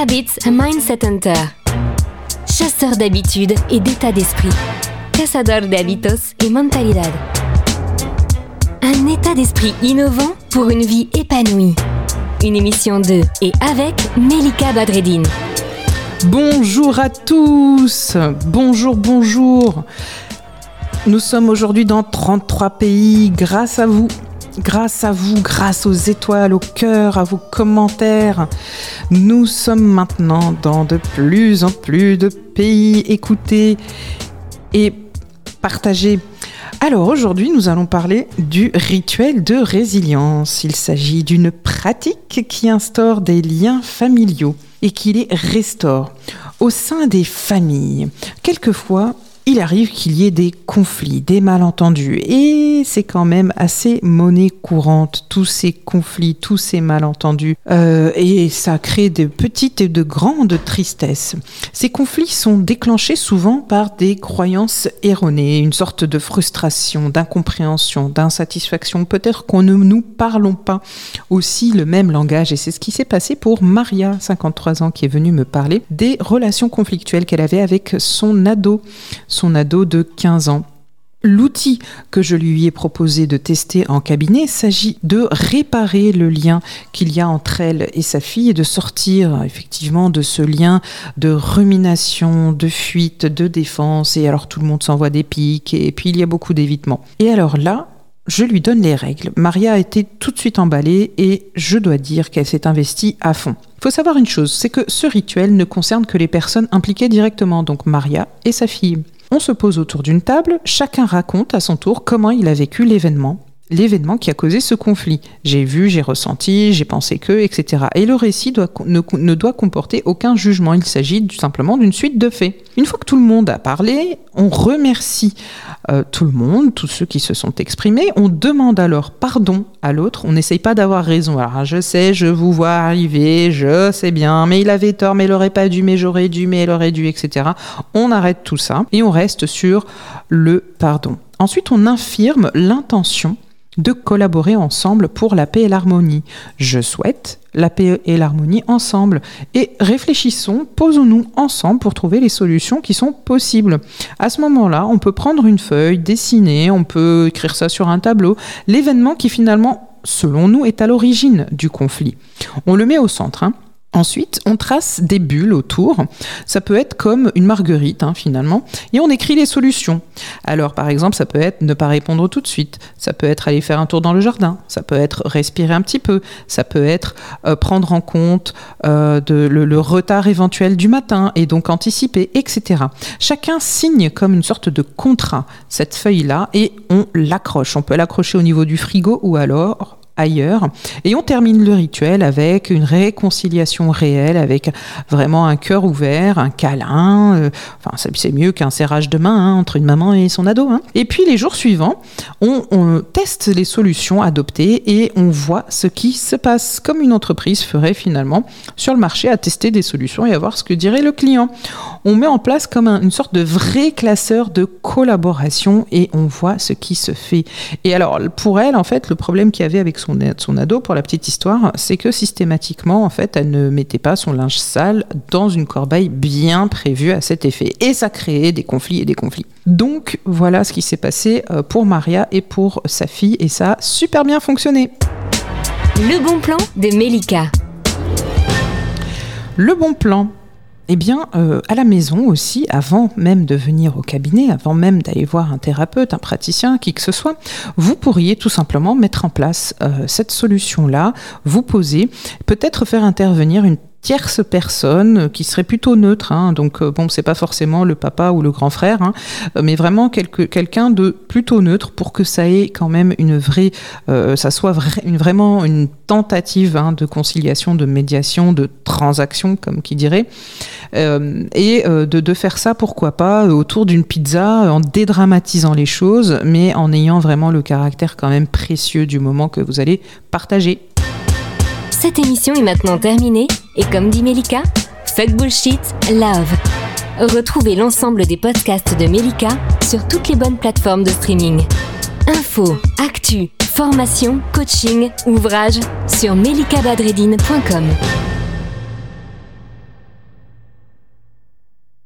Habits Mindset Hunter. Chasseur d'habitudes et d'état d'esprit. Cazador de hábitos et mentalidad. Un état d'esprit innovant pour une vie épanouie. Une émission de et avec Melika Badreddine. Bonjour à tous, bonjour, bonjour. Nous sommes aujourd'hui dans 33 pays grâce à vous. Grâce à vous, grâce aux étoiles, au cœur, à vos commentaires, nous sommes maintenant dans de plus en plus de pays écoutés et partagés. Alors aujourd'hui, nous allons parler du rituel de résilience. Il s'agit d'une pratique qui instaure des liens familiaux et qui les restaure au sein des familles. Quelquefois, il arrive qu'il y ait des conflits, des malentendus. Et c'est quand même assez monnaie courante, tous ces conflits, tous ces malentendus. Euh, et ça crée de petites et de grandes tristesses. Ces conflits sont déclenchés souvent par des croyances erronées, une sorte de frustration, d'incompréhension, d'insatisfaction. Peut-être qu'on ne nous parlons pas aussi le même langage. Et c'est ce qui s'est passé pour Maria, 53 ans, qui est venue me parler des relations conflictuelles qu'elle avait avec son ado son ado de 15 ans. L'outil que je lui ai proposé de tester en cabinet s'agit de réparer le lien qu'il y a entre elle et sa fille et de sortir effectivement de ce lien de rumination, de fuite, de défense et alors tout le monde s'envoie des pics et puis il y a beaucoup d'évitement. Et alors là, je lui donne les règles. Maria a été tout de suite emballée et je dois dire qu'elle s'est investie à fond. Il faut savoir une chose, c'est que ce rituel ne concerne que les personnes impliquées directement, donc Maria et sa fille. On se pose autour d'une table, chacun raconte à son tour comment il a vécu l'événement, l'événement qui a causé ce conflit. J'ai vu, j'ai ressenti, j'ai pensé que, etc. Et le récit ne, doit comporter aucun jugement, il s'agit simplement d'une suite de faits. Une fois que tout le monde a parlé, on remercie euh, tout le monde, tous ceux qui se sont exprimés, on demande alors pardon à l'autre, on n'essaye pas d'avoir raison. Alors je sais, je vous vois arriver, je sais bien, mais il avait tort, mais il aurait pas dû, mais j'aurais dû, mais il aurait dû, etc. On arrête tout ça et on reste sur le pardon. Ensuite, on infirme l'intention de collaborer ensemble pour la paix et l'harmonie. Je souhaite la paix et l'harmonie ensemble. Et réfléchissons, posons-nous ensemble pour trouver les solutions qui sont possibles. À ce moment-là, on peut prendre une feuille, dessiner, on peut écrire ça sur un tableau, l'événement qui finalement, selon nous, est à l'origine du conflit. On le met au centre. Hein. Ensuite, on trace des bulles autour. Ça peut être comme une marguerite, hein, finalement, et on écrit les solutions. Alors, par exemple, ça peut être ne pas répondre tout de suite. Ça peut être aller faire un tour dans le jardin. Ça peut être respirer un petit peu. Ça peut être euh, prendre en compte euh, le, retard éventuel du matin et donc anticiper, etc. Chacun signe comme une sorte de contrat cette feuille-là et on l'accroche. On peut l'accrocher au niveau du frigo ou alors ailleurs. Et on termine le rituel avec une réconciliation réelle, avec vraiment un cœur ouvert, un câlin. Euh, enfin, c'est mieux qu'un serrage de main hein, entre une maman et son ado. Hein. Et puis les jours suivants, on, teste les solutions adoptées et on voit ce qui se passe, comme une entreprise ferait finalement sur le marché à tester des solutions et à voir ce que dirait le client. On met en place comme une sorte de vrai classeur de collaboration et on voit ce qui se fait. Et alors, pour elle, en fait, le problème qu'il y avait avec son, son ado, pour la petite histoire, c'est que systématiquement, en fait, elle ne mettait pas son linge sale dans une corbeille bien prévue à cet effet. Et ça créait des conflits et des conflits. Donc, voilà ce qui s'est passé euh, pour Maria et pour sa fille, et ça a super bien fonctionné. Le bon plan de Melika. Le bon plan. Eh bien, euh, à la maison aussi, avant même de venir au cabinet, avant même d'aller voir un thérapeute, un praticien, qui que ce soit, vous pourriez tout simplement mettre en place euh, cette solution-là, vous poser, peut-être faire intervenir une tierce personne qui serait plutôt neutre. Hein. donc euh, bon, c'est pas forcément le papa ou le grand frère, hein, mais vraiment quelqu'un de plutôt neutre pour que ça ait quand même une vraie, euh, ça soit une, vraiment une tentative hein, de conciliation, de médiation, de transaction, comme qui dirait, euh, et de, faire ça, pourquoi pas, autour d'une pizza, en dédramatisant les choses, mais en ayant vraiment le caractère quand même précieux du moment que vous allez partager. Cette émission est maintenant terminée et comme dit Melika, fuck bullshit, love. Retrouvez l'ensemble des podcasts de Melika sur toutes les bonnes plateformes de streaming. Info, actu, formation, coaching, ouvrages sur melikabadredine.com.